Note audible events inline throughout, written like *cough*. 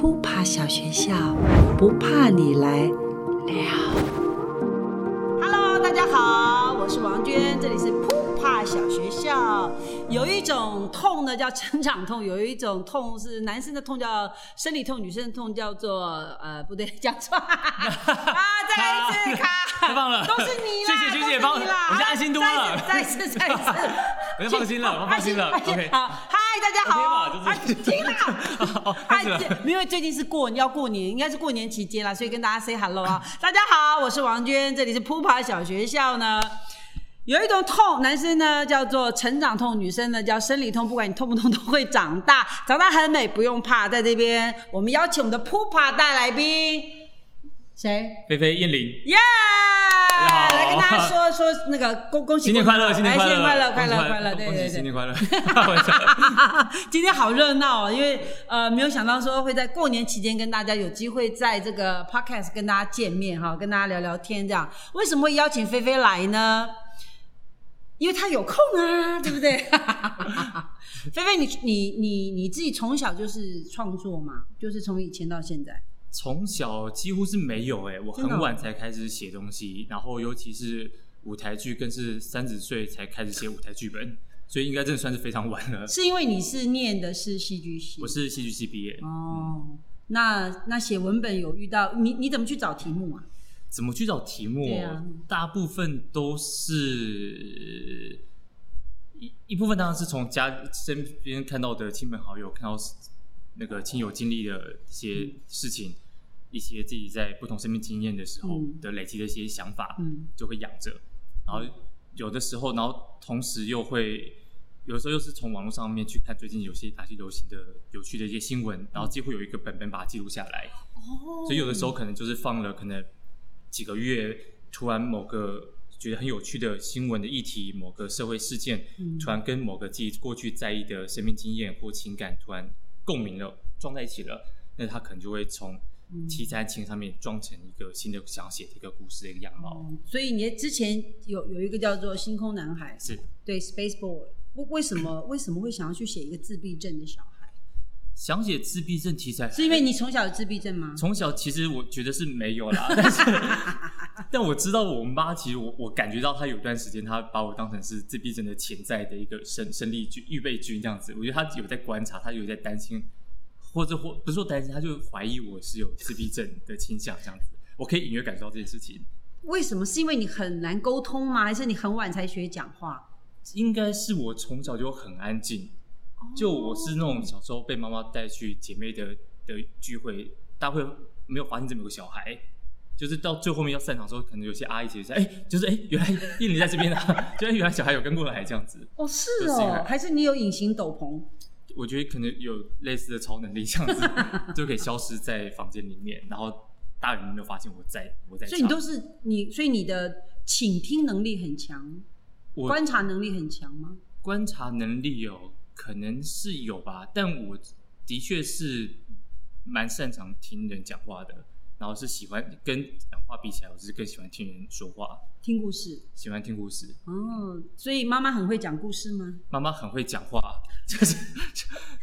扑爬小学校，不怕你来了。Hello，大家好，我是王娟，这里是扑爬小学校。有一种痛呢叫成长痛，有一种痛是男生的痛叫生理痛，女生的痛叫做呃不对，叫错啊！*laughs* 再来一次，卡，太棒了，都是你啦，谢谢学姐帮，我就安心多了。再一次，再一次，我就 *laughs* 放心了，我放心了。*laughs* OK，好，嗨，大家好，就是听了，*laughs* 开始了。因为最近是过要过年，应该是过年期间了，所以跟大家 say hello 啊！大家好，我是王娟，这里是扑爬小学校呢。有一种痛，男生呢叫做成长痛，女生呢叫生理痛。不管你痛不痛，都会长大，长大很美，不用怕。在这边，我们邀请我们的扑爬大来宾，谁？菲菲、燕玲，耶！来跟大家说说那个恭恭喜新年快乐，新年快乐，快乐，快乐，快乐，对对对，新年快乐。*laughs* 今天好热闹哦，因为呃没有想到说会在过年期间跟大家有机会在这个 podcast 跟大家见面哈，跟大家聊聊天这样。为什么会邀请菲菲来呢？因为她有空啊，*laughs* 对不对？菲菲，你你你你自己从小就是创作嘛，就是从以前到现在。从小几乎是没有哎，我很晚才开始写东西，然后尤其是舞台剧，更是三十岁才开始写舞台剧本，所以应该真的算是非常晚了。是因为你是念的是戏剧系，我是戏剧系毕业。哦，那那写文本有遇到你？你怎么去找题目啊？怎么去找题目？啊大部分都是一一部分，当然是从家身边看到的亲朋好友，看到那个亲友经历的一些事情，一些自己在不同生命经验的时候的累积的一些想法，就会养着。然后有的时候，然后同时又会有的时候又是从网络上面去看最近有些哪些流行的有趣的一些新闻，然后几乎有一个本本把它记录下来。哦，所以有的时候可能就是放了可能。几个月，突然某个觉得很有趣的新闻的议题，某个社会事件，突然跟某个自己过去在意的生命经验或情感突然共鸣了，撞在一起了，那他可能就会从七三情上面装成一个新的想写的一个故事的一个样貌。所以你之前有有一个叫做星空男孩，是对 Space Boy，为为什么为什么会想要去写一个自闭症的小孩？想写自闭症题材，是因为你从小有自闭症吗？从小其实我觉得是没有啦，*laughs* 但是但我知道我妈其实我我感觉到她有段时间她把我当成是自闭症的潜在的一个生生力军预备军这样子，我觉得她有在观察，她有在担心，或者或不是说担心，她就怀疑我是有自闭症的倾向这样子，我可以隐约感受到这件事情。为什么？是因为你很难沟通吗？还是你很晚才学讲话？应该是我从小就很安静。就我是那种小时候被妈妈带去姐妹的的聚会，大家会没有发现这么有个小孩，就是到最后面要散场的时候，可能有些阿姨姐姐哎，就是哎，原来印尼在这边啊，*laughs* 就原来小孩有跟过来这样子。哦，是哦，还是你有隐形斗篷？我觉得可能有类似的超能力，这样子 *laughs* 就可以消失在房间里面，然后大人没有发现我在我在。所以你都是你，所以你的倾听能力很强，观察能力很强吗？观察能力有。可能是有吧，但我的确是蛮擅长听人讲话的，然后是喜欢跟讲话比起来，我是更喜欢听人说话，听故事，喜欢听故事。哦，所以妈妈很会讲故事吗？妈妈很会讲话，*laughs* 就是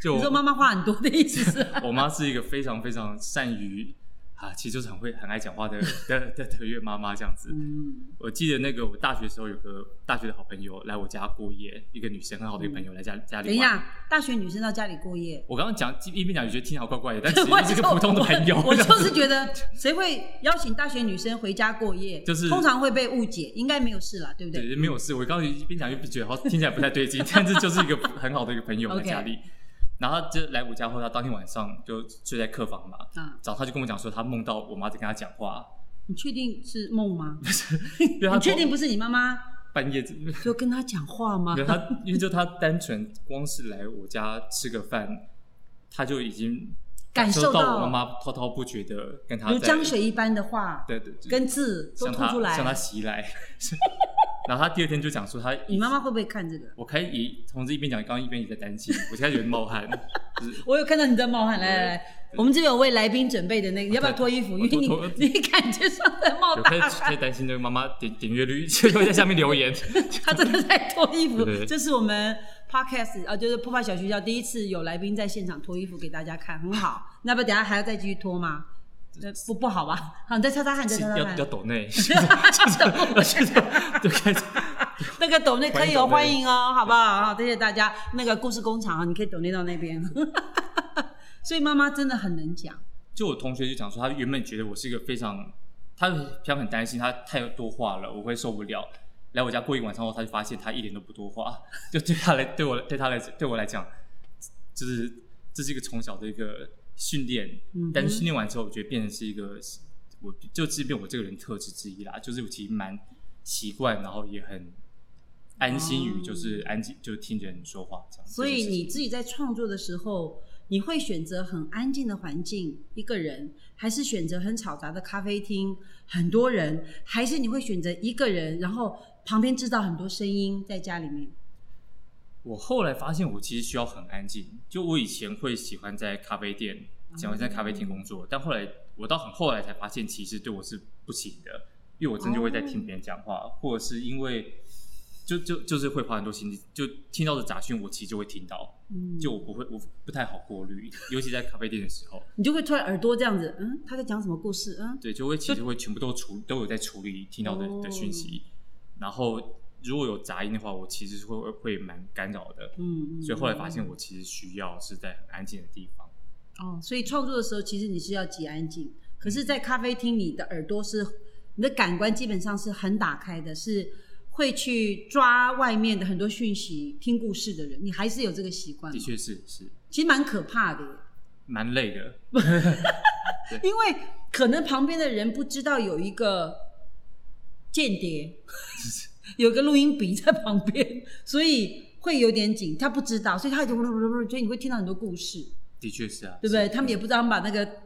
就你说妈妈话很多的意思是？我妈是一个非常非常善于。啊，其实就是很会、很爱讲话的的的德月妈妈这样子。嗯，我记得那个我大学时候有个大学的好朋友来我家过夜，一个女生很好的一个朋友来家家里。等一下，大学女生到家里过夜？我刚刚讲一边讲，就觉得听起来怪怪的，但其实 *laughs* 是个普通的朋友。我就是觉得谁会邀请大学女生回家过夜？就是通常会被误解，应该没有事了，对不对？对，没有事。我刚刚一边讲就觉得好听起来不太对劲，*laughs* 但是就是一个很好的一个朋友在家里。然后就来我家后，他当天晚上就睡在客房嘛。啊。早上他就跟我讲说，他梦到我妈在跟他讲话。你确定是梦吗？不是。*laughs* 你确定不是你妈妈半夜就跟他讲话吗？他因为就他单纯光是来我家吃个饭，他就已经感受到我妈妈滔滔不绝的跟他如江水一般的话，对对，跟字都吐出来，向他袭来。然后他第二天就讲说他，你妈妈会不会看这个？我开始同时一边讲，刚刚一边也在担心，我现在有点冒汗。我有看到你在冒汗，来来来，我们这边有为来宾准备的那个，要不要脱衣服？因为你你感觉上在冒大汗。可以担心那个妈妈点点阅率，就会在下面留言。*laughs* 他真的在脱衣服。这是我们 podcast 啊，就是破坏小学校第一次有来宾在现场脱衣服给大家看，很好。那不等下还要再继续脱吗？不不好吧？好，你再擦擦汗，再擦擦汗。要抖内 *laughs* *laughs* 就开始。那个抖内可以哦，欢迎哦，好不好？好，谢谢大家。那个故事工厂啊，你可以抖内到那边。*laughs* 所以妈妈真的很能讲。就我同学就讲说，他原本觉得我是一个非常，他平常很担心他太多话了，我会受不了。来我家过一晚上后，他就发现他一点都不多话，就对他来，对我，对他来，对我来讲，就是这是一个从小的一个训练。嗯。但是训练完之后，我觉得变成是一个，我就即便我这个人特质之一啦，就是我其实蛮习惯，然后也很。安心于就是安静，就是听人说话这样。所以你自己在创作的时候，你会选择很安静的环境，一个人，还是选择很嘈杂的咖啡厅，很多人，还是你会选择一个人，然后旁边制造很多声音在家里面？我后来发现，我其实需要很安静。就我以前会喜欢在咖啡店，喜欢在咖啡厅工作，但后来我到很后来才发现，其实对我是不行的，因为我真就会在听别人讲话，或者是因为。就就就是会花很多心力，就听到的杂讯，我其实就会听到，就我不会，我不太好过滤，尤其在咖啡店的时候，你就会突然耳朵这样子，嗯，他在讲什么故事，嗯，对，就会其实会全部都处都有在处理听到的的讯息，然后如果有杂音的话，我其实会会蛮干扰的，嗯，所以后来发现我其实需要是在很安静的地方，哦，所以创作的时候其实你是要极安静，可是，在咖啡厅你的耳朵是你的感官基本上是很打开的，是。会去抓外面的很多讯息，听故事的人，你还是有这个习惯。的确是是，其实蛮可怕的，蛮累的。*laughs* 因为可能旁边的人不知道有一个间谍，*laughs* 有个录音笔在旁边，*laughs* 所以会有点紧。他不知道，所以他就所以你会听到很多故事。的确是啊，对不对？他们也不知道，他们把那个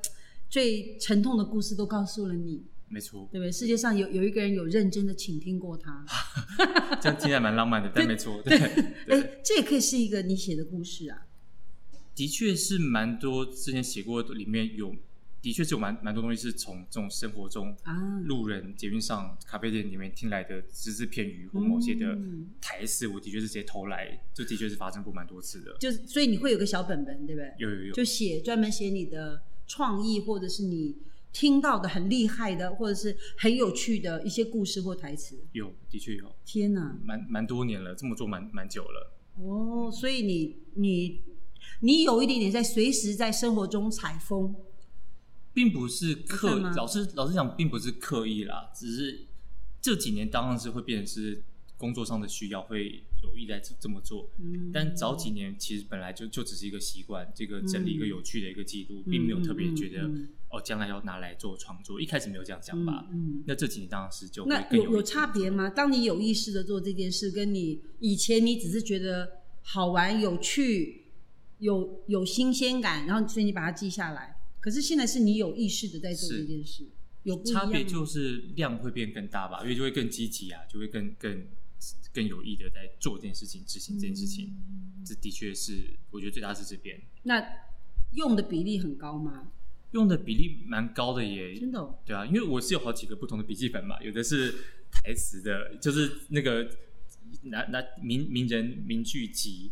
最沉痛的故事都告诉了你。没错，对不对？世界上有有一个人有认真的倾听过他，*laughs* 这样听起来蛮浪漫的，*laughs* 但没错，对，哎，这也可以是一个你写的故事啊。的确是蛮多之前写过的，里面有的确是有蛮蛮多东西是从这种生活中啊，路人、捷运上、咖啡店里面听来的只字片语或某些的台词，我的确是直接偷来，就的确是发生过蛮多次的。就所以你会有个小本本，对不对？有有有，就写专门写你的创意，或者是你。听到的很厉害的，或者是很有趣的一些故事或台词，有，的确有。天哪，蛮蛮多年了，这么做蛮蛮久了。哦，所以你你你有一点点在随时在生活中采风，并不是刻老师老师讲，并不是刻意啦，只是这几年当然是会变成是工作上的需要会。有意在这这么做，但早几年其实本来就就只是一个习惯，这个整理一个有趣的一个记录，并没有特别觉得哦，将来要拿来做创作。一开始没有这样想法，那这几年当然是就那有有差别吗？当你有意识的做这件事，跟你以前你只是觉得好玩、有趣、有有新鲜感，然后所以你把它记下来。可是现在是你有意识的在做这件事，有差别就是量会变更大吧，因为就会更积极啊，就会更更。更有意的在做这件事情，执行这件事情，这的确是我觉得最大是这边。那用的比例很高吗？用的比例蛮高的耶，真的。对啊，因为我是有好几个不同的笔记本嘛，有的是台词的，就是那个拿拿名名人名句集，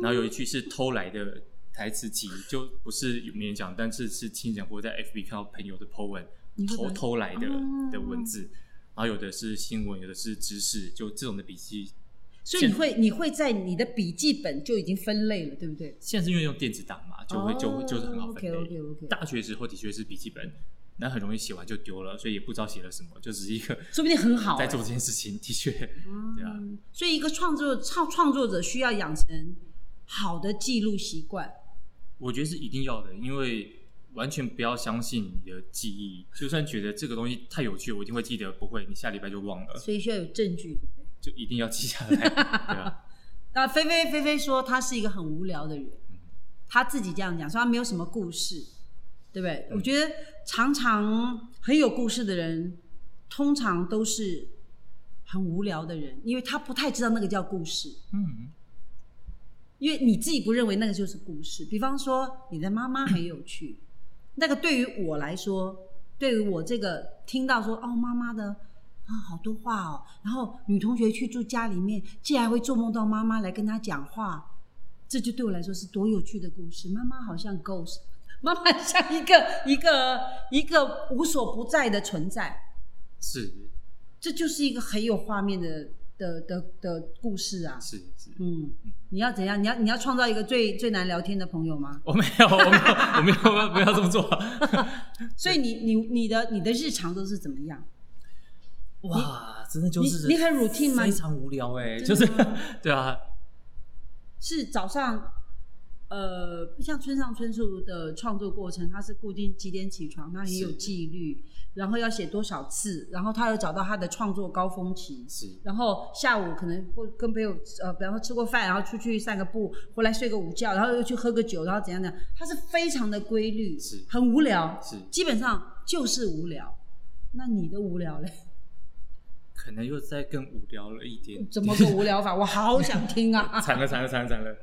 然后有一句是偷来的台词集，就不是有名人讲，但是是亲人或在 FB 看到朋友的 po 文偷偷来的的文字。然后有的是新闻，有的是知识，就这种的笔记。所以你会你会在你的笔记本就已经分类了，对不对？现在是因为用电子档嘛，就会就会就是很好分类。OK OK OK。大学时候的确是笔记本，那很容易写完就丢了，所以也不知道写了什么，就只是一个。说不定很好。*laughs* 在做这件事情，的确，对啊。所以一个创作创创作者需要养成好的记录习惯。我觉得是一定要的，因为。完全不要相信你的记忆，就算觉得这个东西太有趣，我一定会记得。不会，你下礼拜就忘了。所以需要有证据，就一定要记下来。对啊。*laughs* 那菲菲菲菲说他是一个很无聊的人，他自己这样讲，说他没有什么故事，对不对？我觉得常常很有故事的人，通常都是很无聊的人，因为他不太知道那个叫故事。嗯。因为你自己不认为那个就是故事，比方说你的妈妈很有趣。*coughs* 那个对于我来说，对于我这个听到说哦妈妈的啊好多话哦，然后女同学去住家里面，竟然会做梦到妈妈来跟她讲话，这就对我来说是多有趣的故事。妈妈好像 ghost，*laughs* 妈妈像一个一个一个无所不在的存在，是，这就是一个很有画面的的的的故事啊。是是，嗯，你要怎样？你要你要创造一个最最难聊天的朋友吗？我没有，我没有，我没有，不要这么做。*laughs* 所以你你你的你的日常都是怎么样？哇，真的就是你很 routine 吗？非常无聊哎，就是 *laughs* 对啊，是早上，呃，像村上春树的创作过程，他是固定几点起床，他很有纪律，然后要写多少次，然后他有找到他的创作高峰期，是，然后下午可能会跟朋友呃，比方说吃过饭，然后出去散个步，回来睡个午觉，然后又去喝个酒，然后怎样怎样，他是非常的规律，是，很无聊，是，基本上就是无聊。那你的无聊嘞？*laughs* 可能又再更无聊了一点。怎么个无聊法？我好想听啊！惨了惨了惨了惨了！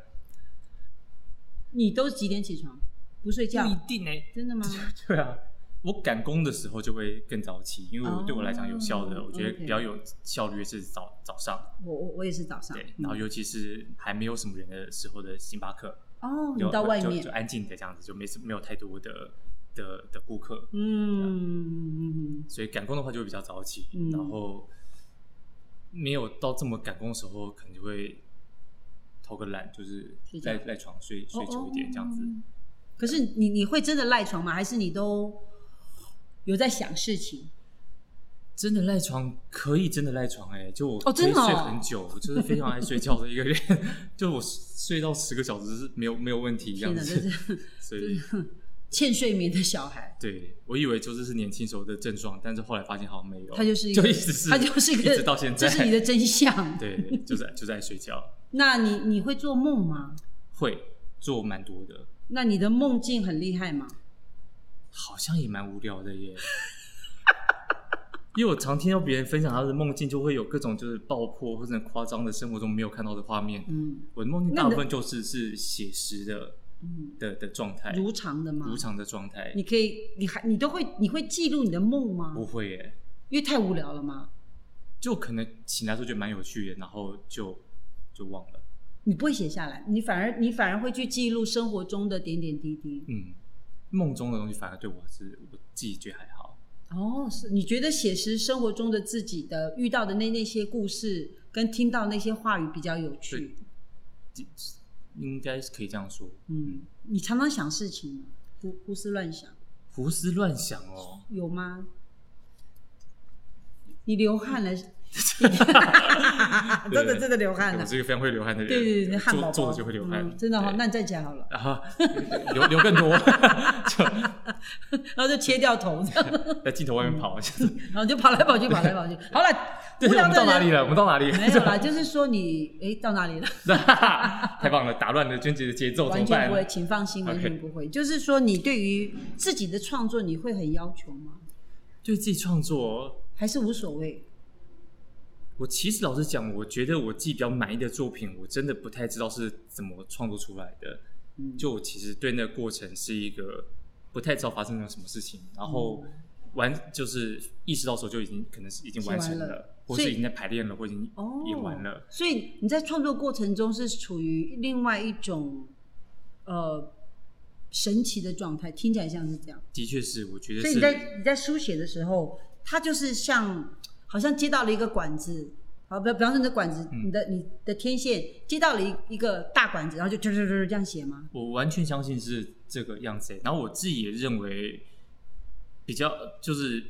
你都几点起床？不睡觉？不一定哎，真的吗？*laughs* 对啊，我赶工的时候就会更早起，因为我对我来讲有效的，我觉得比较有效率是早早上。我我我也是早上。对，然后尤其是还没有什么人的时候的星巴克。哦，你到外面就安静的这样子，就没什没有太多的的的顾客。嗯。所以赶工的话就会比较早起，然后。没有到这么赶工的时候，可能就会偷个懒，就是赖赖床睡睡久一点这样子。可是你你会真的赖床吗？还是你都有在想事情？真的赖床可以真的赖床哎，就我哦真的睡很久，就是非常爱睡觉的一个人，*laughs* 就我睡到十个小时是没有没有问题这样子。*laughs* 所以。*laughs* 欠睡眠的小孩，对我以为就是是年轻时候的症状，但是后来发现好像没有，他就是就一直是，他就是一个，一直到现在，这是你的真相。对，就在就在睡觉。那你你会做梦吗？会做蛮多的。那你的梦境很厉害吗？好像也蛮无聊的耶。*laughs* 因为我常听到别人分享他的梦境，就会有各种就是爆破或者夸张的生活中没有看到的画面。嗯，我的梦境大部分就是是写实的。嗯的的状态，如常的吗？如常的状态，你可以，你还你都会，你会记录你的梦吗？不会耶，因为太无聊了吗？就可能醒来时候觉得蛮有趣的，然后就就忘了。你不会写下来，你反而你反而会去记录生活中的点点滴滴。嗯，梦中的东西反而对我是我自己觉得还好。哦，是你觉得写实生活中的自己的遇到的那那些故事，跟听到那些话语比较有趣。应该是可以这样说。嗯，你常常想事情吗？胡胡思乱想？胡思乱想哦。有吗？你流汗了？*laughs* 真的真的流汗了。我是一个非常会流汗的人。对对对，汗宝坐着就会流汗。真的哈，那你站起来好了。然后流流更多，*laughs* 然后就切掉头，*laughs* 在镜头外面跑，然后就跑来跑去，跑来跑去。好了，我们到哪里了？我们到哪里？没有啦，就是说你哎，到哪里了？太棒了，打乱了娟姐的节奏，完全不会，请放心，完全不会。就是说，你对于自己的创作，你会很要求吗？对自己创作还是无所谓？我其实老实讲，我觉得我自己比较满意的作品，我真的不太知道是怎么创作出来的。嗯，就我其实对那个过程是一个不太知道发生了什么事情，然后完就是意识到时候就已经可能是已经完成了，或是已经在排练了，或已经演完了。所以你在创作过程中是处于另外一种呃神奇的状态，听起来像是这样。的确是，我觉得。所以你在你在书写的时候，它就是像。好像接到了一个管子，好，比比方说你的管子，你的你的天线接到了一一个大管子，然后就就就就这样写吗？我完全相信是这个样子。然后我自己也认为，比较就是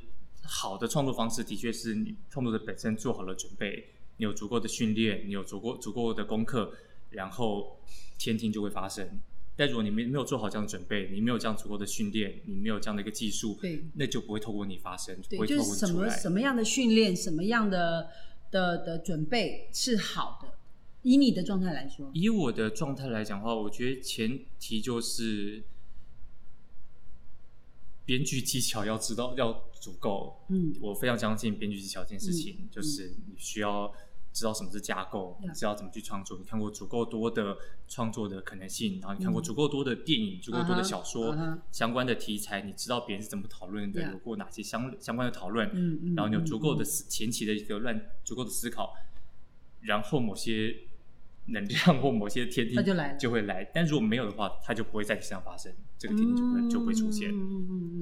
好的创作方式，的确是你创作者本身做好了准备，你有足够的训练，你有足够足够的功课，然后天庭就会发生。但如果你没没有做好这样的准备，你没有这样足够的训练，你没有这样的一个技术，对，那就不会透过你发生，对，就是什么什么样的训练，什么样的的的准备是好的。以你的状态来说，以我的状态来讲的话，我觉得前提就是编剧技巧要知道要足够。嗯，我非常相信编剧技巧这件事情，就是你需要。知道什么是架构，知道怎么去创作。你看过足够多的创作的可能性，然后你看过足够多的电影、足够多的小说相关的题材，你知道别人是怎么讨论的，有过哪些相相关的讨论，然后你有足够的前期的一个乱足够的思考，然后某些能量或某些天地，就来就会来。但如果没有的话，它就不会在你身上发生，这个天地就不会就会出现。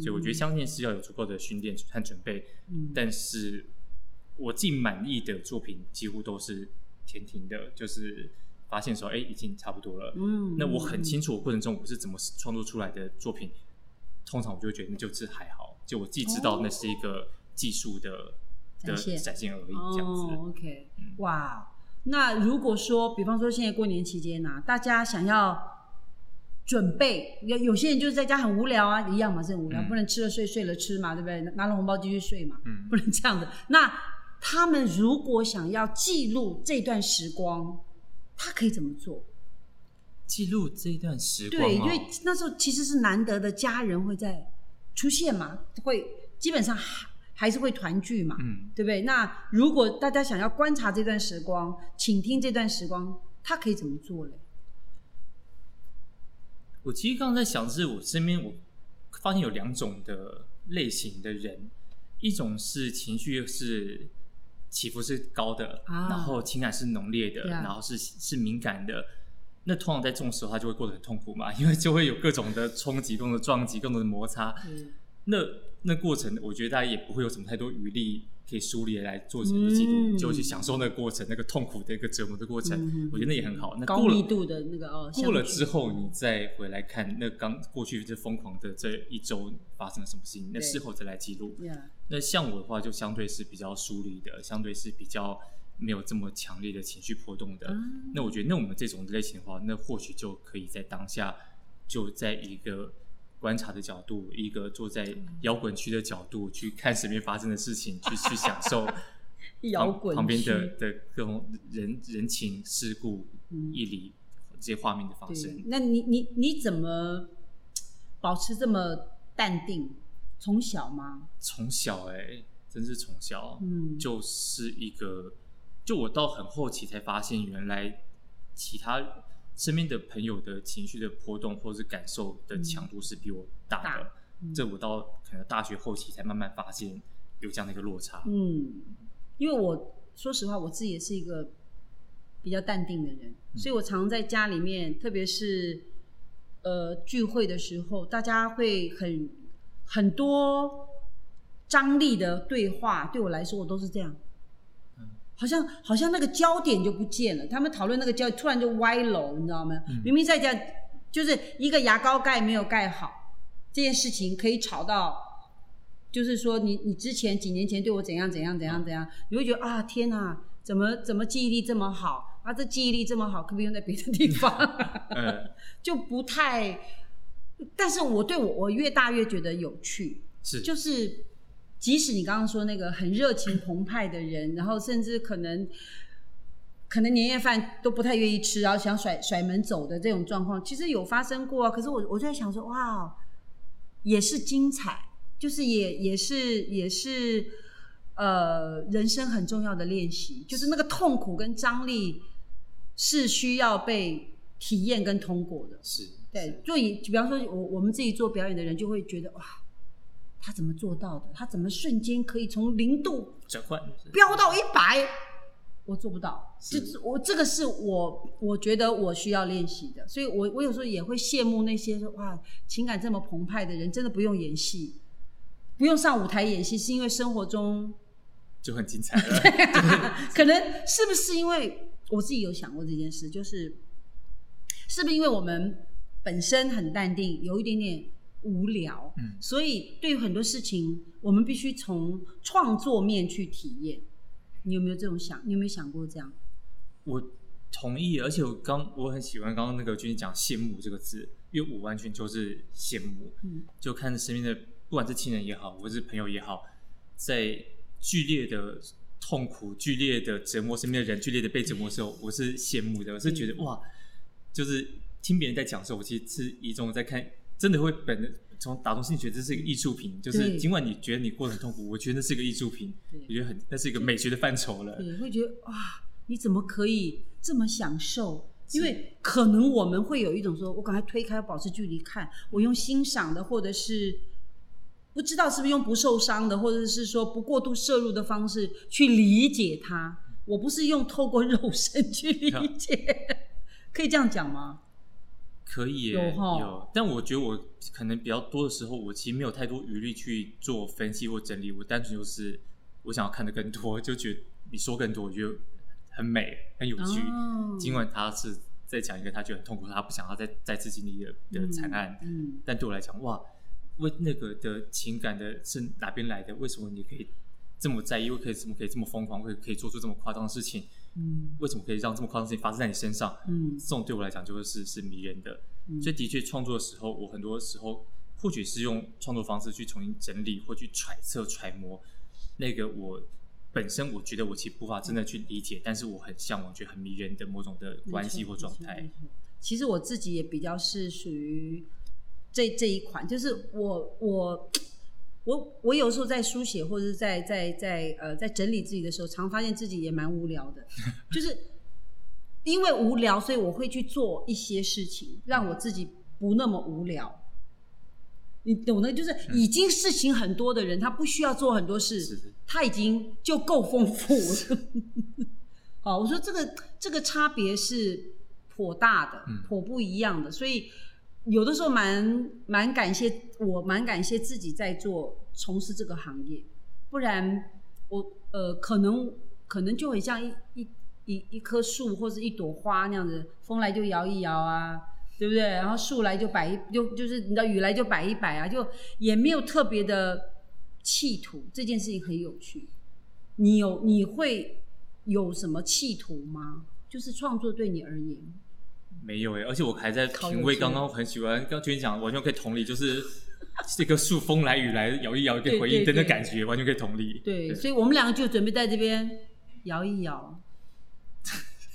所以我觉得相信是要有足够的训练和准备。但是我自己满意的作品几乎都是天庭的，就是发现说，哎，已经差不多了。嗯，那我很清楚我过程中我是怎么创作出来的作品，通常我就会觉得那就是还好，就我自己知道那是一个技术的的展现而已，这样子。OK，哇。那如果说，比方说现在过年期间呐，大家想要准备，有有些人就是在家很无聊啊，一样嘛，是很无聊，不能吃了睡，睡了吃嘛，对不对？拿了红包继续睡嘛，嗯不能这样的。那他们如果想要记录这段时光，他可以怎么做？记录这段时光，对，因为那时候其实是难得的家人会在出现嘛，会基本上。还是会团聚嘛，嗯对不对？那如果大家想要观察这段时光，请听这段时光，他可以怎么做嘞？我其实刚刚在想，是我身边我发现有两种的类型的人，一种是情绪是起伏是高的，然后情感是浓烈的，然后是是敏感的。那通常在这种时候，他就会过得很痛苦嘛，因为就会有各种的冲击、各种的撞击、更多的摩擦。那那过程，我觉得大家也不会有什么太多余力可以梳理来做成记录，就去享受那个过程，那个痛苦的一个折磨的过程。我觉得那也很好。那高密度的那个哦，过了之后，你再回来看那刚过去这疯狂的这一周发生了什么事情，那事后再来记录。那像我的话，就相对是比较疏离的，相对是比较没有这么强烈的情绪波动的。那我觉得，那我们这种类型的话，那或许就可以在当下就在一个。观察的角度，一个坐在摇滚区的角度去看身边发生的事情，去去享受 *laughs* 摇滚旁边的的各种人人情世故、义理这些画面的发生。那你你你怎么保持这么淡定？从小吗？从小哎，真是从小，嗯，就是一个，就我到很后期才发现，原来其他。身边的朋友的情绪的波动或者是感受的强度是比我大的，这我到可能大学后期才慢慢发现有这样的一个落差。嗯，因为我说实话，我自己也是一个比较淡定的人，所以我常在家里面，特别是呃聚会的时候，大家会很很多张力的对话，对我来说，我都是这样。好像好像那个焦点就不见了，他们讨论那个焦，突然就歪楼，你知道吗？明明在家就是一个牙膏盖没有盖好，这件事情可以吵到，就是说你你之前几年前对我怎样怎样怎样怎样，你会觉得啊天哪，怎么怎么记忆力这么好啊？这记忆力这么好，可不可以用在别的地方？*laughs* *laughs* 就不太，但是我对我我越大越觉得有趣，是就是。即使你刚刚说那个很热情澎湃的人，然后甚至可能可能年夜饭都不太愿意吃，然后想甩甩门走的这种状况，其实有发生过啊。可是我我就在想说，哇，也是精彩，就是也也是也是呃人生很重要的练习，就是那个痛苦跟张力是需要被体验跟通过的。是对，就以比方说我我们自己做表演的人就会觉得哇。他怎么做到的？他怎么瞬间可以从零度转换飙到一百？我做不到。就是我这个是我我觉得我需要练习的，所以我我有时候也会羡慕那些说哇情感这么澎湃的人，真的不用演戏，不用上舞台演戏，是因为生活中就很精彩了。*laughs* 可能是不是因为我自己有想过这件事？就是是不是因为我们本身很淡定，有一点点。无聊，嗯，所以对于很多事情，我们必须从创作面去体验。你有没有这种想？你有没有想过这样？我同意，而且我刚我很喜欢刚刚那个君讲羡慕这个字，因为我完全就是羡慕，嗯，就看身边的不管是亲人也好，或是朋友也好，在剧烈的痛苦、剧烈的折磨身边的人、剧烈的被折磨的时候，我是羡慕的，我是觉得哇，就是听别人在讲的时候，我其实是一种在看。真的会本能从打从心觉得这是一个艺术品，就是尽管你觉得你过得很痛苦，我觉得那是一个艺术品，我觉得很那是一个美学的范畴了。对，会觉得哇，你怎么可以这么享受？因为可能我们会有一种说，我赶快推开，保持距离看，我用欣赏的，或者是不知道是不是用不受伤的，或者是说不过度摄入的方式去理解它。我不是用透过肉身去理解。*laughs* 可以这样讲吗？可以有有，但我觉得我可能比较多的时候，我其实没有太多余力去做分析或整理，我单纯就是我想要看的更多，就觉得你说更多，我觉得很美很有趣。尽管他是在讲一个他觉得很痛苦，他不想要再再次经历的的惨案，嗯，但对我来讲，哇，为那个的情感的是哪边来的？为什么你可以这么在意？为可以怎么可以这么疯狂？会可以做出这么夸张的事情？嗯，为什么可以让这么夸张的事情发生在你身上？嗯，这种对我来讲就是是迷人的。所以的确创作的时候，我很多时候或许是用创作方式去重新整理或去揣测揣摩那个我本身我觉得我其实无法真的去理解，但是我很向往、觉得很迷人的某种的关系或状态。其实我自己也比较是属于这这一款，就是我我。我我有时候在书写或者是在在在呃在整理自己的时候，常发现自己也蛮无聊的，*laughs* 就是因为无聊，所以我会去做一些事情，让我自己不那么无聊。你懂的，就是已经事情很多的人，他不需要做很多事，他已经就够丰富了。*laughs* 好，我说这个这个差别是颇大的，颇不一样的，所以。有的时候蛮蛮感谢我蛮感谢自己在做从事这个行业，不然我呃可能可能就很像一一一一棵树或者一朵花那样子，风来就摇一摇啊，对不对？然后树来就摆一就就是你知道雨来就摆一摆啊，就也没有特别的企图。这件事情很有趣，你有你会有什么企图吗？就是创作对你而言。没有哎，而且我还在品味。刚刚很喜欢，刚听你讲，完全可以同理，就是这个树风来雨来摇一摇，给回应的那感觉，完全可以同理。对，所以我们两个就准备在这边摇一摇。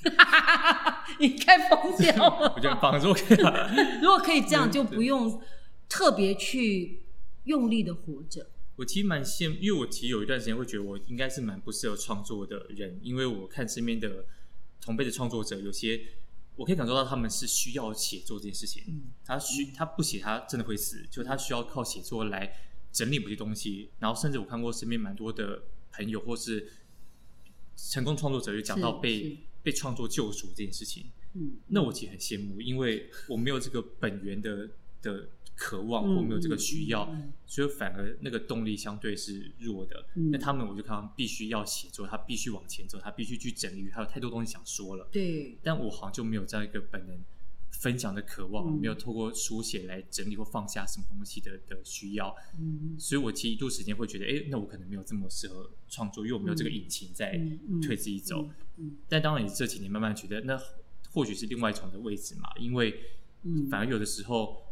*laughs* 你该疯掉了！*laughs* 我觉得放如果可以，如果可以这样，就不用特别去用力的活着。我其实蛮羡慕，因为我其实有一段时间会觉得我应该是蛮不适合创作的人，因为我看身边的同辈的创作者有些。我可以感受到他们是需要写作这件事情，他需他不写他真的会死，就他需要靠写作来整理某些东西。然后甚至我看过身边蛮多的朋友或是成功创作者，有讲到被被创作救赎这件事情。嗯，那我其实很羡慕，因为我没有这个本源的的。渴望或没有这个需要，所以反而那个动力相对是弱的。那他们我就看他们必须要写作，他必须往前走，他必须去整理，他有太多东西想说了。对，但我好像就没有这样一个本能分享的渴望，没有透过书写来整理或放下什么东西的的需要。嗯，所以我其实一度时间会觉得，哎，那我可能没有这么适合创作，因为我没有这个引擎在推自己走。嗯，但当然，你这几年慢慢觉得，那或许是另外一种的位置嘛，因为反而有的时候。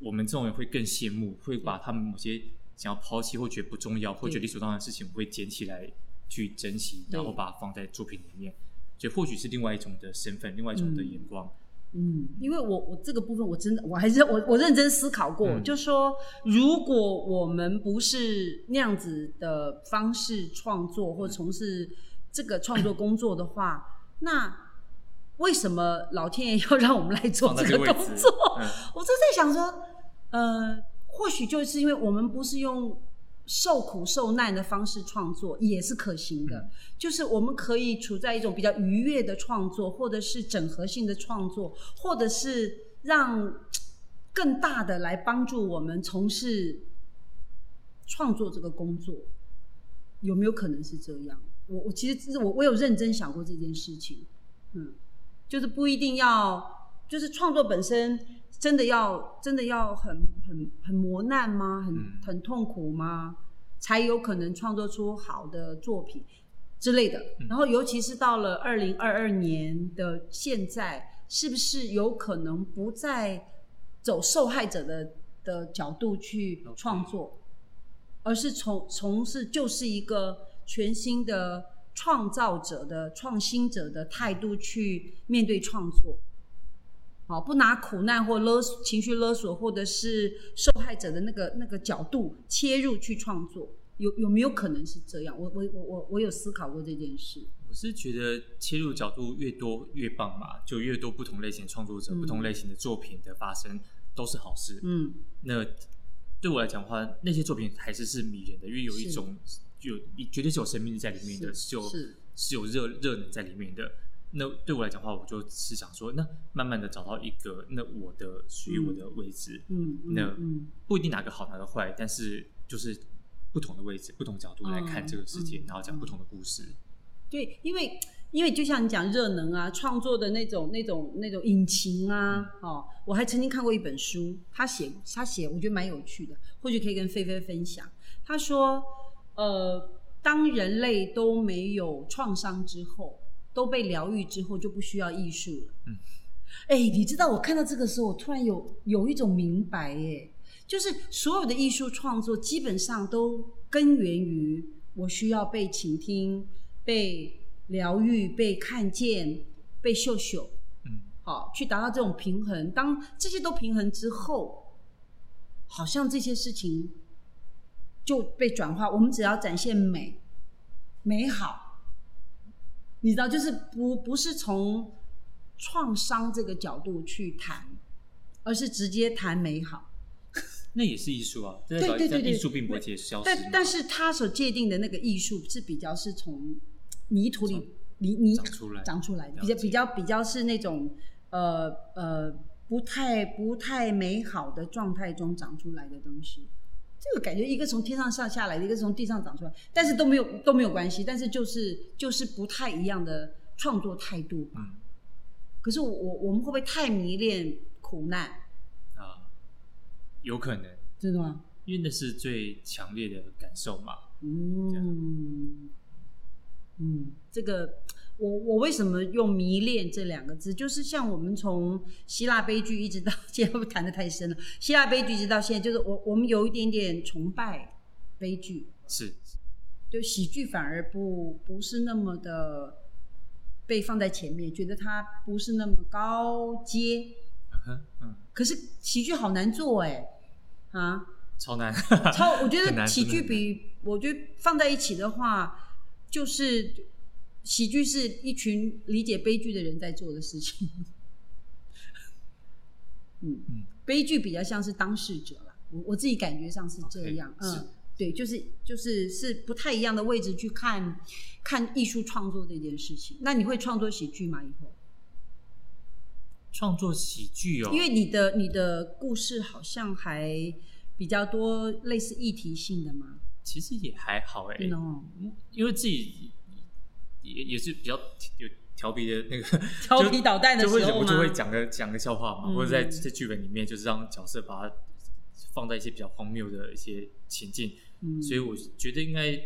我们这种人会更羡慕，会把他们某些想要抛弃或觉得不重要或觉得理所当然的事情，会捡起来去珍惜，然后把它放在作品里面。所以或许是另外一种的身份，另外一种的眼光。嗯，因为我我这个部分我真的我还是我我认真思考过，就说如果我们不是那样子的方式创作或从事这个创作工作的话，那为什么老天爷要让我们来做这个工作？我就在想说。呃，或许就是因为我们不是用受苦受难的方式创作，也是可行的。就是我们可以处在一种比较愉悦的创作，或者是整合性的创作，或者是让更大的来帮助我们从事创作这个工作，有没有可能是这样？我我其实我我有认真想过这件事情，嗯，就是不一定要，就是创作本身。真的要真的要很很很磨难吗？很很痛苦吗？才有可能创作出好的作品之类的。然后，尤其是到了二零二二年的现在，是不是有可能不再走受害者的的角度去创作，而是从从事就是一个全新的创造者的创新者的态度去面对创作？好，不拿苦难或勒情绪勒索，或者是受害者的那个那个角度切入去创作，有有没有可能是这样？我我我我我有思考过这件事。我是觉得切入角度越多越棒嘛，就越多不同类型创作者、不同类型的作品的发生都是好事。嗯，那对我来讲的话，那些作品还是是迷人的，因为有一种有绝对是有生命力在里面的，就是是有热热能在里面的。那对我来讲的话，我就是想说，那慢慢的找到一个那我的属于我的位置，嗯，那不一定哪个好哪个坏，但是就是不同的位置、不同角度来看这个世界，然后讲不同的故事。对，因为因为就像你讲热能啊，创作的那种那种那种引擎啊，哦，我还曾经看过一本书，他写他写，我觉得蛮有趣的，或许可以跟菲菲分享。他说，呃，当人类都没有创伤之后。都被疗愈之后就不需要艺术了。嗯，哎，你知道我看到这个时候，我突然有有一种明白，哎，就是所有的艺术创作基本上都根源于我需要被倾听、被疗愈、被看见、被秀秀。嗯，好，去达到这种平衡。当这些都平衡之后，好像这些事情就被转化。我们只要展现美、美好。你知道，就是不不是从创伤这个角度去谈，而是直接谈美好。*laughs* 那也是艺术啊，对对对对，艺术并不会消失。但但是他所界定的那个艺术是比较是从泥土里泥泥长出来长出来的，比较比较比较是那种呃呃不太不太美好的状态中长出来的东西。这个感觉，一个从天上下下来的，一个从地上长出来，但是都没有都没有关系，但是就是就是不太一样的创作态度吧。可是我我我们会不会太迷恋苦难啊？有可能，真的吗？因为那是最强烈的感受嘛。嗯嗯，这个。我我为什么用迷恋这两个字？就是像我们从希腊悲剧一直到现在，会不会谈的太深了？希腊悲剧一直到现在，就是我我们有一点点崇拜悲剧，是，就喜剧反而不不是那么的被放在前面，觉得它不是那么高阶。嗯，可是喜剧好难做哎，啊，超难，超我觉 *laughs* 得喜剧比我觉得放在一起的话，就是。喜剧是一群理解悲剧的人在做的事情。*laughs* 嗯嗯，悲剧比较像是当事者了，我我自己感觉上是这样。嗯，对，就是就是是不太一样的位置去看看艺术创作这件事情。那你会创作喜剧吗？以后创作喜剧哦，因为你的你的故事好像还比较多类似议题性的嘛。其实也还好哎，因为自己。也也是比较有调皮的那个 *laughs* 调皮捣蛋的时候我就会讲个讲个笑话嘛，或者在在剧本里面就是让角色把它放在一些比较荒谬的一些情境，所以我觉得应该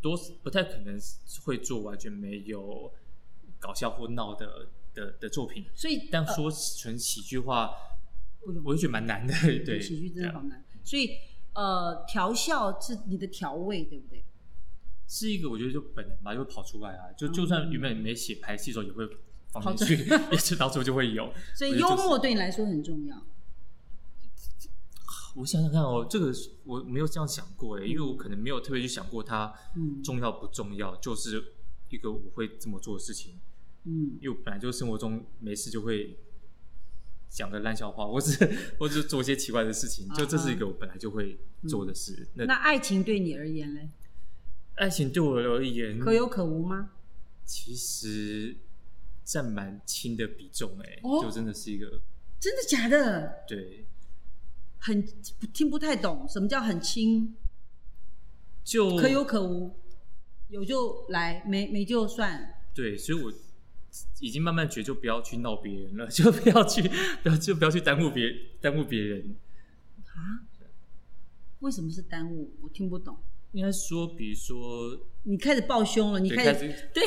多不太可能会做完全没有搞笑或闹的的的作品。所以，但说纯喜剧化，我就觉得蛮难的。*laughs* 对，喜剧真的好难。所以，呃，调笑是你的调味，对不对？是一个，我觉得就本能吧，就会跑出来啊。就就算原本没写排戏的时候，也会放进去，也是到时候就会有。所以幽默对你来说很重要。我想想看哦，这个我没有这样想过哎，因为我可能没有特别去想过它重要不重要，就是一个我会这么做的事情。嗯，因为我本来就生活中没事就会讲个烂笑话，或者或者做一些奇怪的事情，就这是一个我本来就会做的事。那爱情对你而言呢？爱情对我而言可有可无吗？其实占蛮轻的比重，哎，就真的是一个真的假的？对，很听不太懂什么叫很轻，就可有可无，有就来，没没就算。对，所以我已经慢慢觉，就不要去闹别人了，*laughs* 就不要去，不 *laughs* 要就不要去耽误别耽误别人啊？为什么是耽误？我听不懂。应该说，比如说，你开始抱胸了，你开始对，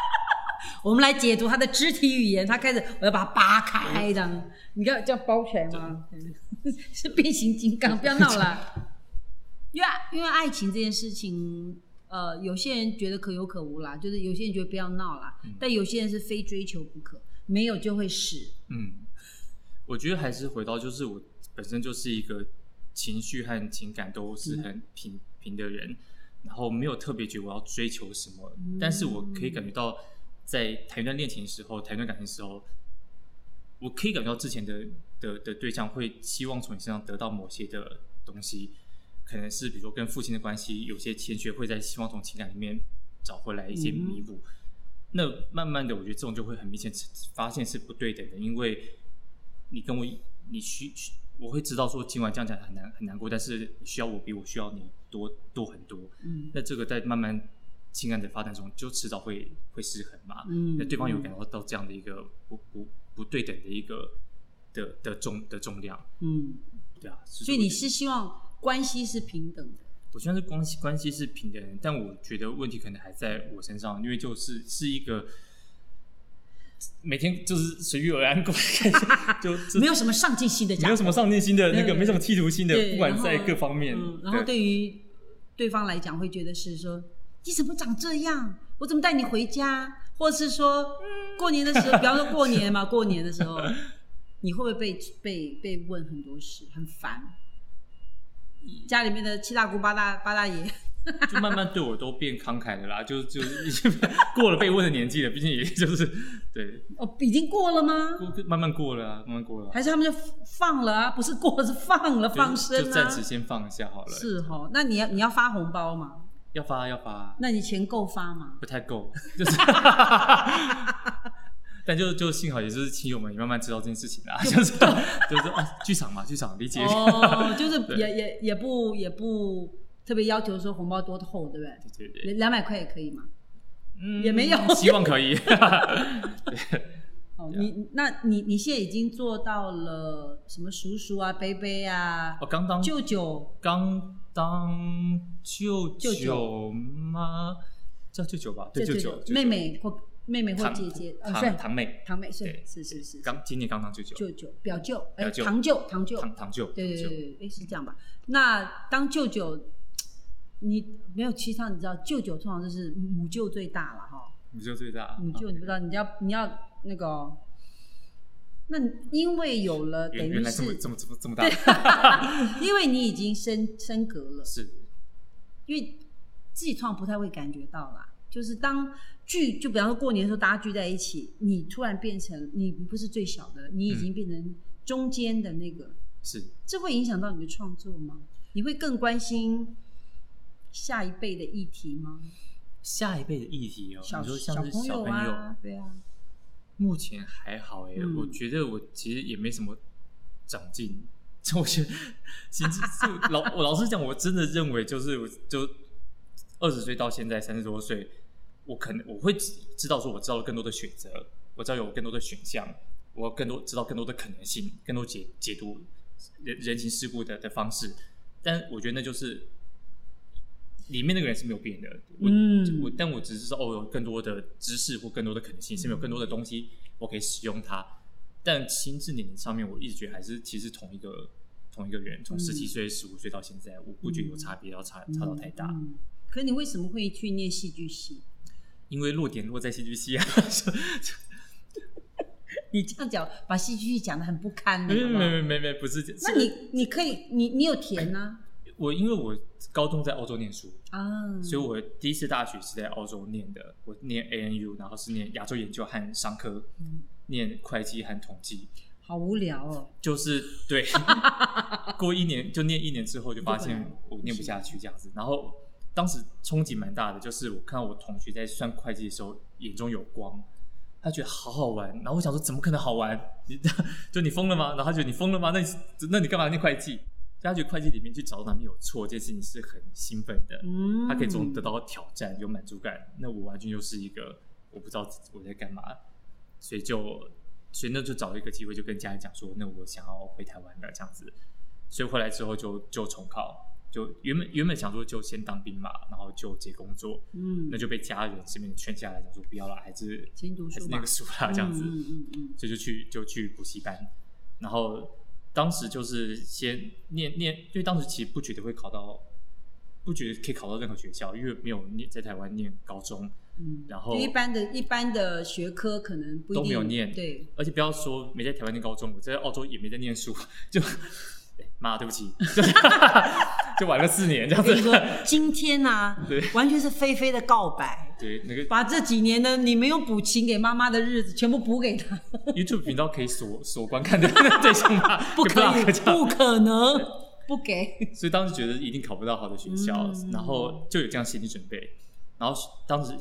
*laughs* 我们来解读他的肢体语言。他开始，我要把它扒开，这样，你看这样包起来吗？*laughs* 是变形金刚，不要闹了。*laughs* 因为因为爱情这件事情，呃，有些人觉得可有可无啦，就是有些人觉得不要闹啦，但有些人是非追求不可，没有就会死。嗯，我觉得还是回到，就是我本身就是一个情绪和情感都是很平。的人，然后没有特别觉得我要追求什么，但是我可以感觉到，在谈一段恋情的时候，谈一段感情的时候，我可以感觉到之前的的的对象会希望从你身上得到某些的东西，可能是比如说跟父亲的关系有些欠缺，会在希望从情感里面找回来一些弥补。那慢慢的，我觉得这种就会很明显发现是不对等的，因为你跟我你需我会知道说今晚这样讲很难很难过，但是需要我比我需要你多多很多。嗯，那这个在慢慢情感的发展中，就迟早会会失衡嘛。嗯，那对方有感到到这样的一个不不不对等的一个的的重的重量。嗯，对啊。所以你是希望关系是平等的？我希望是关系关系是平等的，但我觉得问题可能还在我身上，因为就是是一个。每天就是随遇而安过，*laughs* 就没有什么上进心的，没有什么上进心的那个，没什么企图心的，不管在各方面。然后对于对方来讲，会觉得是说你怎么长这样？我怎么带你回家？或者是说过年的时候，比方说过年嘛，*laughs* 过年的时候，你会不会被被被问很多事，很烦？家里面的七大姑八大八大爷。*laughs* 就慢慢对我都变慷慨的啦，就就已经 *laughs* 过了被问的年纪了，毕竟也就是对哦，已经过了吗？过慢慢过了，啊慢慢过了，还是他们就放了啊？不是过了，是放了，放生啊？就暂时先放一下好了。是哈，那你要你要发红包吗？要发要发。那你钱够发吗？不太够，就是，*laughs* 但就就幸好也是亲友们也慢慢知道这件事情啦，就是就是啊，剧场嘛，剧场理解哦，就是也也也不也不。特别要求说红包多厚，对不对？对对对，两百块也可以嘛？嗯，也没有，希望可以。*laughs* 哦，你那你你现在已经做到了什么叔叔啊、伯伯啊？哦刚当舅舅，刚当舅舅吗？叫舅舅吧，对舅舅，妹妹或妹妹或姐姐，堂堂妹，堂妹是是是是，刚今年刚当舅舅，舅舅表舅，哎，堂舅堂舅堂堂舅，对对对对，哎是这样吧？那当舅舅。你没有七趟，你知道舅舅通常就是母舅最大了哈。母舅最大。母舅你不知道，你要你要那个，那因为有了等于是这么这么这么大，*laughs* 因为你已经升升格了。是。因为自己通常不太会感觉到啦，就是当聚就比方说过年的时候大家聚在一起，你突然变成你不是最小的，你已经变成中间的那个。是。这会影响到你的创作吗？你会更关心？下一辈的议题吗？下一辈的议题哦，你说像是小朋友，对啊。目前还好哎，我觉得我其实也没什么长进。*laughs* 我觉得，其实老 *laughs* 我老实讲，我真的认为就是我就二十岁到现在三十多岁，我可能我会知道说，我知道更多的选择，我知道有更多的选项，我更多知道更多的可能性，更多解解读人人情世故的的方式。但我觉得那就是。里面那个人是没有变的，我我但我只是说哦，有更多的知识或更多的可能性，是没有更多的东西我可以使用它。但心智年龄上面，我一直觉得还是其实同一个同一个人，从十七岁、十五岁到现在，我不觉得有差别，要差差到太大。可你为什么会去念戏剧系？因为落点落在戏剧系啊！*laughs* 你这样讲，把戏剧系讲的很不堪。没没没没没，不是。那你你可以，你你有填呢？我因为我高中在澳洲念书啊，所以我第一次大学是在澳洲念的。我念 ANU，然后是念亚洲研究和商科，念会计和统计。好无聊哦。就是 *laughs* 对，过一年就念一年之后，就发现我念不下去这样子。然后当时冲击蛮大的，就是我看到我同学在算会计的时候眼中有光，他觉得好好玩。然后我想说，怎么可能好玩？你 *laughs* 就你疯了吗？然后他觉得你疯了吗？那你那你干嘛念会计？他觉得会计里面去找哪边有错，这件事情是很兴奋的。嗯，他可以从得到挑战，有满足感。那我完全就是一个我不知道我在干嘛，所以就所以那就找一个机会，就跟家人讲说，那我想要回台湾的这样子。所以回来之后就就重考，就原本原本想说就先当兵嘛，然后就接工作。嗯，那就被家人这边劝下来，讲说不要了，还是还是那个书啦，这样子。嗯嗯嗯，所以就去就去补习班，然后。当时就是先念念，因为当时其实不觉得会考到，不觉得可以考到任何学校，因为没有念在台湾念高中，嗯，然后一般的一般的学科可能都没有念，对，而且不要说没在台湾念高中，我在澳洲也没在念书，*laughs* 就。妈，对不起，*laughs* 就玩了四年这样子。*laughs* 今天呢，对，完全是菲菲的告白。对，那个把这几年呢，你没有补琴给妈妈的日子，全部补给她。YouTube 频道可以锁锁观看的 *laughs* 对象吗？不可以，不可能，不给。所以当时觉得一定考不到好的学校，然后就有这样心理准备。然后当时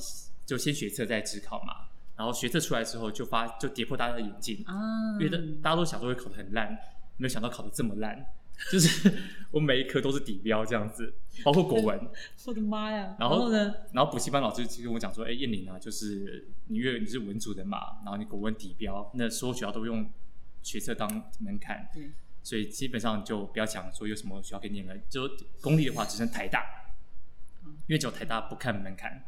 就先学测再职考嘛。然后学测出来之后，就发就跌破大家的眼镜啊，因为大家都想说会考得很烂，没有想到考的这么烂，就是 *laughs* 我每一科都是底标这样子，包括国文。我的妈呀！然后呢？然后补习班老师就跟我讲说：“哎，燕玲啊，就是你因为你是文组的嘛，然后你国文底标，那所有学校都用学测当门槛，对，所以基本上就不要讲说有什么学校可以念了，就公立的话只剩台大，因为只有台大不看门槛，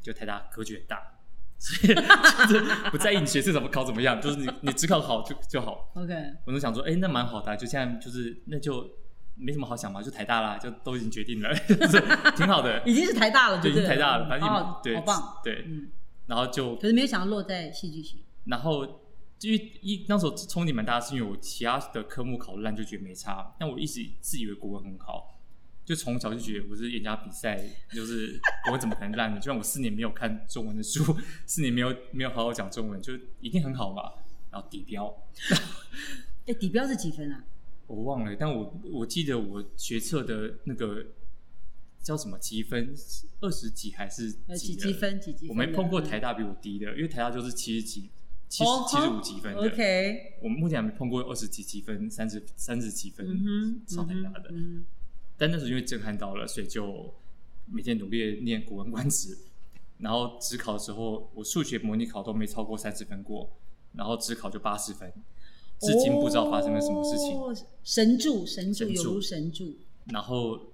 就台大格局很大。”所以就是不在意你学测怎么考怎么样，*laughs* 就是你你只考好就就好。OK，我就想说，哎，那蛮好的，就现在就是那就没什么好想嘛，就台大啦，就都已经决定了，*laughs* 挺好的。已经是台大了，对，已经台大了，反正对，好棒，对，嗯。然后就可是没有想到落在戏剧系。然后就一那时候冲击蛮大，是因为我其他的科目考烂，就觉得没差。但我一直自以为国文很好。就从小就觉得我是演讲比赛，就是我怎么可能烂呢？就像我四年没有看中文的书，四年没有没有好好讲中文，就一定很好嘛。然后底标，*laughs* 哎，底标是几分啊？*laughs* 我忘了，但我我记得我学测的那个叫什么积分，二十几还是几几分？几几？我没碰过台大比我低的，因为台大就是七十几、七十七十五几分的。OK，我目前还没碰过二十几积分、三十三十几分上台大的。但那时候因为震撼到了，所以就每天努力念《古文观止》，然后只考的时候，我数学模拟考都没超过三十分过，然后只考就八十分，至今不知道发生了什么事情。神助，神助，有如神助。然后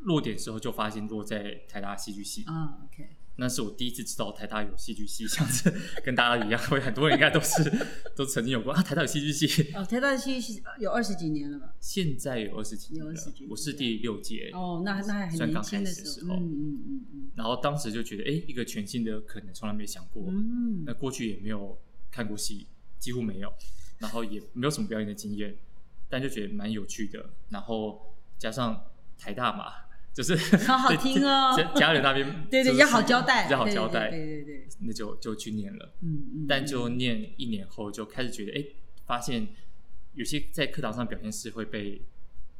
落点时候就发现落在台大戏剧系啊，OK。那是我第一次知道台大有戏剧系，像是 *laughs* 跟大家一样，会很多人应该都是 *laughs* 都曾经有过啊。台大有戏剧系哦，台大戏剧系有二十几年了吧？现在有二十几年了，我是第六届哦，那那还很年轻的时候，嗯嗯嗯嗯。然后当时就觉得，哎，一个全新的可能，从来没想过。嗯，那过去也没有看过戏，几乎没有，然后也没有什么表演的经验，但就觉得蛮有趣的。然后加上台大嘛。就是好好 *laughs* 听哦，家人那边对对要好交代，要好交代，对对对，那就就去念了，嗯嗯，但就念一年后就开始觉得，哎，发现有些在课堂上表现是会被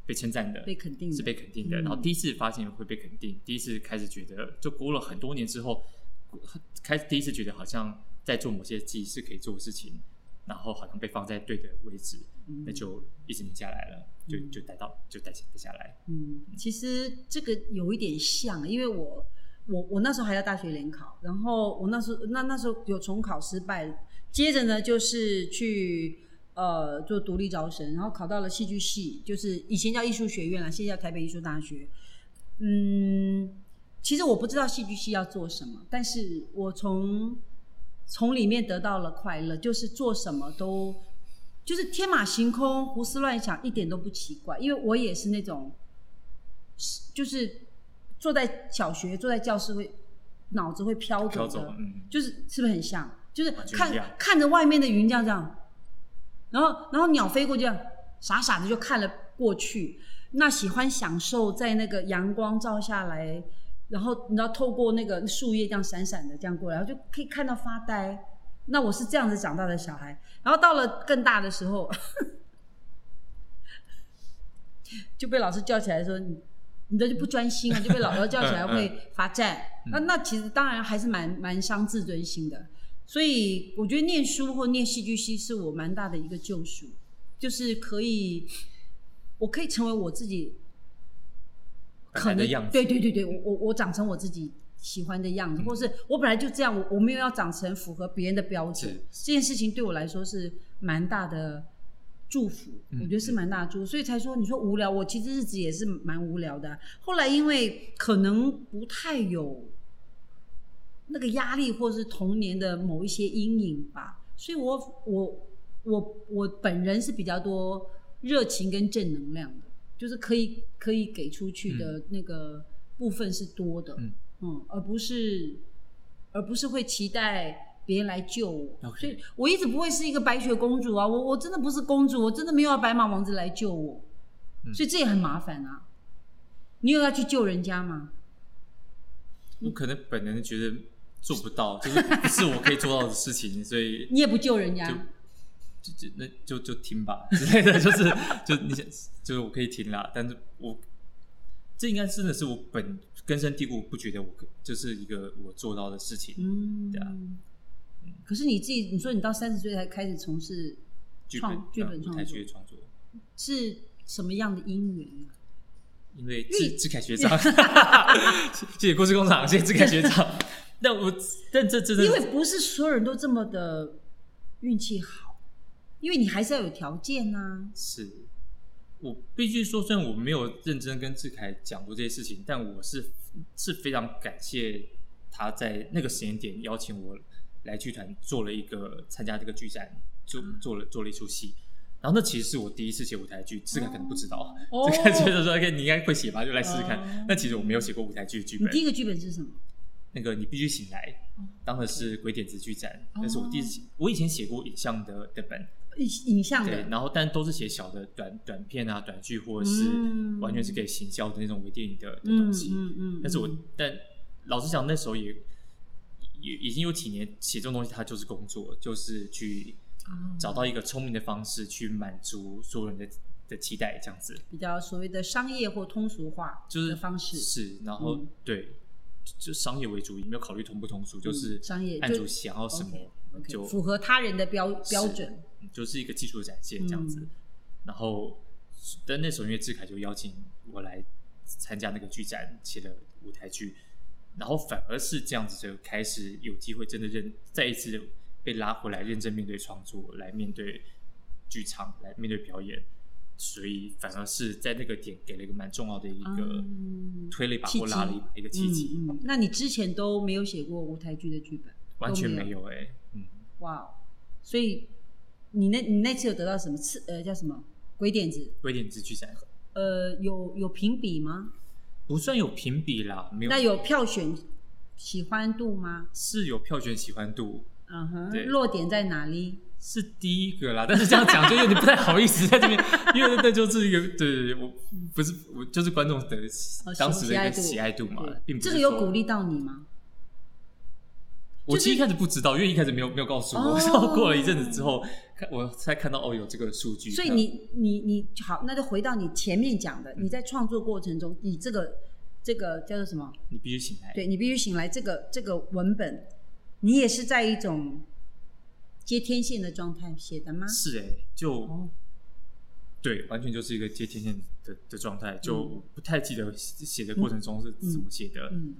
被称赞的，被肯定，是被肯定的。然后第一次发现会被肯定，第一次开始觉得，就过了很多年之后，开始第一次觉得好像在做某些自己是可以做的事情，然后好像被放在对的位置，那就一直念下来了。就就待到就待待下来。嗯，其实这个有一点像，因为我我我那时候还在大学联考，然后我那时候那那时候有重考失败，接着呢就是去呃做独立招生，然后考到了戏剧系，就是以前叫艺术学院了，现在叫台北艺术大学。嗯，其实我不知道戏剧系要做什么，但是我从从里面得到了快乐，就是做什么都。就是天马行空、胡思乱想，一点都不奇怪。因为我也是那种，就是坐在小学、坐在教室会脑子会飘走的，就是是不是很像？就是看看着外面的云这样这样，然后然后鸟飞过这样，傻傻的就看了过去。那喜欢享受在那个阳光照下来，然后你知道透过那个树叶这样闪闪的这样过来，然后就可以看到发呆。那我是这样子长大的小孩，然后到了更大的时候，就被老师叫起来说你，你这就不专心啊，就被老师叫起来会罚站。那那其实当然还是蛮蛮伤自尊心的。所以我觉得念书或念戏剧系是我蛮大的一个救赎，就是可以，我可以成为我自己，可能对对对对，我我我长成我自己。喜欢的样子，或是我本来就这样，我我没有要长成符合别人的标准。这件事情对我来说是蛮大的祝福，我觉得是蛮大的祝福，所以才说你说无聊，我其实日子也是蛮无聊的。后来因为可能不太有那个压力，或是童年的某一些阴影吧，所以我我我我本人是比较多热情跟正能量的，就是可以可以给出去的那个部分是多的。嗯，而不是，而不是会期待别人来救我，所以我一直不会是一个白雪公主啊！我我真的不是公主，我真的没有要白马王子来救我，所以这也很麻烦啊！你有要去救人家吗？我可能本能觉得做不到，就是不是我可以做到的事情，所以 *laughs* 你也不救人家，就就那就就听吧之类的，就是 *laughs* 就你想就是我可以听啦，但是我。这应该真的是我本根深蒂固，不觉得我这是一个我做到的事情。嗯，对啊。可是你自己，你说你到三十岁才开始从事创剧本创作，创作是什么样的因缘呢？因为志志凯学长，*laughs* 谢谢故事工厂，谢谢志凯学长。*laughs* 但我但这真的，因为不是所有人都这么的运气好，因为你还是要有条件啊。是我必须说，虽然我没有认真跟志凯讲过这些事情，但我是是非常感谢他在那个时间点邀请我来剧团做了一个参加这个剧展，做做了做了一出戏。然后那其实是我第一次写舞台剧，志凯可能不知道，志凯觉得说：“OK，你应该会写吧，就来试试看。”那其实我没有写过舞台剧的剧本。你第一个剧本是什么？那个你必须醒来，当的是鬼点子剧展，那是我第一次。我以前写过影像的的本，影像的，对，然后但都是写小的短短片啊、短剧，或者是完全是可以行销的那种微电影的的东西。嗯嗯。但是我但老实讲，那时候也也已经有几年写这种东西，它就是工作，就是去找到一个聪明的方式去满足所有人的的期待，这样子。比较所谓的商业或通俗化就是方式是，然后对。就商业为主，也没有考虑通不通俗，就是商业案主想要什么就符合他人的标标准，就是一个技术的展现这样子。然后，但那时候因为志凯就邀请我来参加那个剧展，写了舞台剧，然后反而是这样子就开始有机会真的认再一次被拉回来认真面对创作，来面对剧场，来面对表演。所以反而是在那个点给了一个蛮重要的一个推了一把或拉了一把一个契机。那你之前都没有写过舞台剧的剧本？完全没有哎，嗯，哇，所以你那你那次有得到什么次呃叫什么鬼点子？鬼点子剧展？呃，有有评比吗？不算有评比啦，没有。那有票选喜欢度吗？是有票选喜欢度，嗯哼，落点在哪里？是第一个啦，但是这样讲就有点不太好意思在这边，因为那就是一个对对对，我不是我就是观众的当时的一个喜爱度嘛，并不这个有鼓励到你吗？我其实一开始不知道，因为一开始没有没有告诉我，然后过了一阵子之后，*laughs* 看我才看到哦有这个数据。所以你你你好，那就回到你前面讲的，你在创作过程中，你这个这个叫做什么？你必须醒来，对你必须醒来。这个这个文本，你也是在一种。接天线的状态写的吗？是哎，就对，完全就是一个接天线的的状态，就不太记得写的过程中是怎么写的。嗯，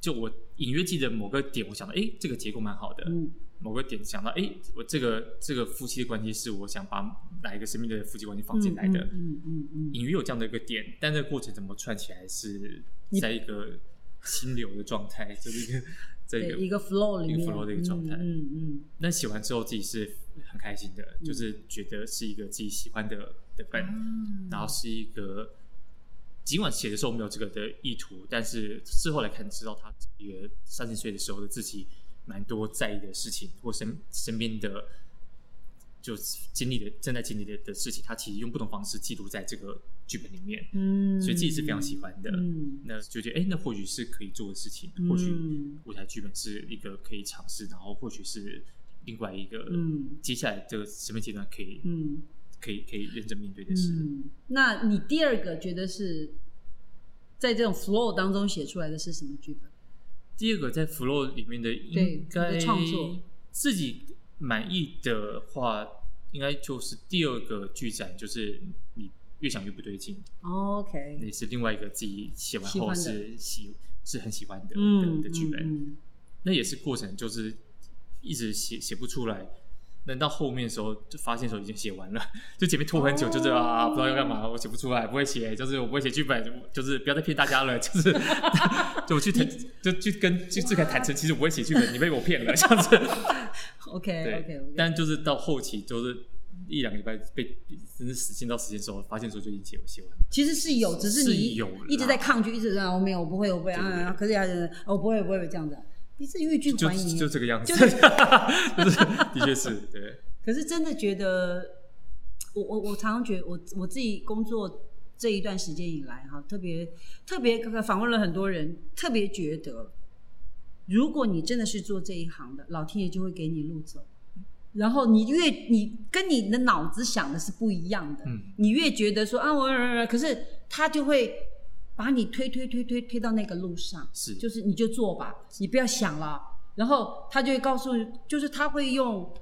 就我隐约记得某个点，我想到，哎，这个结构蛮好的。嗯，某个点想到，哎，我这个这个夫妻的关系是我想把哪一个生命的夫妻关系放进来的。嗯嗯嗯，隐约有这样的一个点，但这个过程怎么串起来是在一个心流的状态，*laughs* 就是一个。这个一个 flow 里面，一个 flow 的一个状态，嗯嗯。那写完之后自己是很开心的，就是觉得是一个自己喜欢的的本，然后是一个尽管写的时候没有这个的意图，但是事后来看知道他一个三十岁的时候的自己蛮多在意的事情，或身身边的。就经历的正在经历的的事情，他其实用不同方式记录在这个剧本里面，嗯，所以自己是非常喜欢的，嗯，那就觉得哎，那或许是可以做的事情，或许舞台剧本是一个可以尝试，然后或许是另外一个，嗯，接下来这个什么阶段可以，嗯，可以可以认真面对的事。那你第二个觉得是在这种 flow 当中写出来的是什么剧本？第二个在 flow 里面的应该创作自己。满意的话，应该就是第二个剧展，就是你越想越不对劲。OK，那是另外一个自己写完后是喜是很喜欢的的的剧本，那也是过程，就是一直写写不出来。那到后面的时候，就发现时候已经写完了，就前面拖很久，就是啊，不知道要干嘛，我写不出来，不会写，就是我不会写剧本，就是不要再骗大家了，就是 *laughs* 就我去谈，就去跟就志凯坦诚，其实我不会写剧本，你被我骗了，这样子。*laughs* OK OK，但就是到后期，就是一两个礼拜被真是死心到死心的时候，发现说就已经写写完了。其实是有，只是你有一直在抗拒，一直在我没有，我不会，我不会啊，可是要我不会，不会这样子。你是欲拒还迎，就这个样子，就是 *laughs* 的确是对。*laughs* 可是真的觉得，我我我常常觉得，我我自己工作这一段时间以来，哈，特别特别访问了很多人，特别觉得，如果你真的是做这一行的，老天爷就会给你路走。然后你越你跟你的脑子想的是不一样的，嗯，你越觉得说啊我，可是他就会把你推推推推推到那个路上，是，就是你就做吧，你不要想了。然后他就会告诉，就是他会用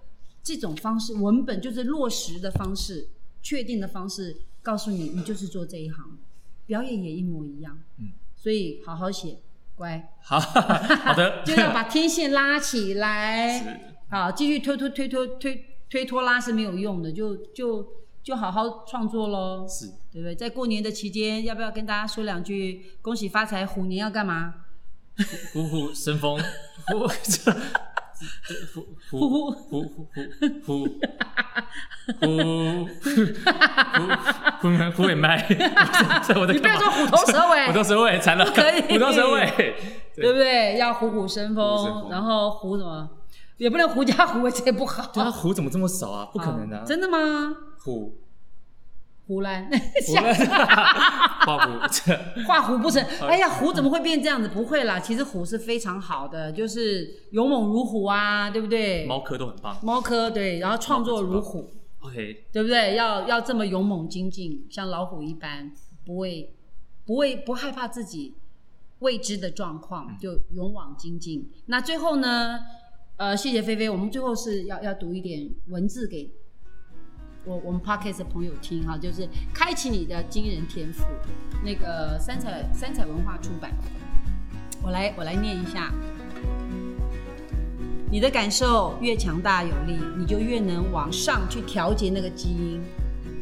这种方式，文本就是落实的方式，确定的方式，告诉你，你就是做这一行。表演也一模一样，嗯，所以好好写，乖，好。*laughs* 好的，*laughs* 就要把天线拉起来，好，继续推推推推推推拖拉是没有用的，就就就好好创作喽，是，对不对？在过年的期间，要不要跟大家说两句恭喜发财？虎年要干嘛？虎虎生风，虎虎虎虎虎虎虎虎虎。虎虎虎虎尾麦，你不要说虎头蛇尾，虎头蛇尾惨了，可以，虎头蛇尾，对不对？要虎虎生风，然后虎什么？也不能狐假虎威，这也不好。对啊，虎怎么这么少啊？不可能的。真的吗？虎。胡兰，*laughs* *laughs* 画虎，画虎不成。哎呀，虎怎么会变这样子？不会啦，其实虎是非常好的，就是勇猛如虎啊，对不对？猫科都很棒。猫科对，然后创作如虎，OK，对不对？要要这么勇猛精进，像老虎一般，不畏不畏不害怕自己未知的状况，就勇往精进。那最后呢？呃，谢谢菲菲，我们最后是要要读一点文字给。我我们 podcast 的朋友听哈，就是开启你的惊人天赋。那个三彩三彩文化出版，我来我来念一下。你的感受越强大有力，你就越能往上去调节那个基因。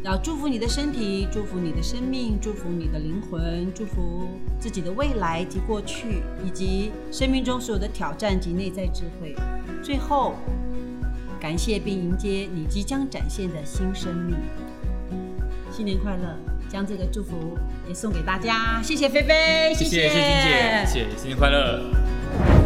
要祝福你的身体，祝福你的生命，祝福你的灵魂，祝福自己的未来及过去，以及生命中所有的挑战及内在智慧。最后。感谢并迎接你即将展现的新生命，新年快乐！将这个祝福也送给大家，谢谢菲菲，谢谢谢金姐，谢谢新年快乐。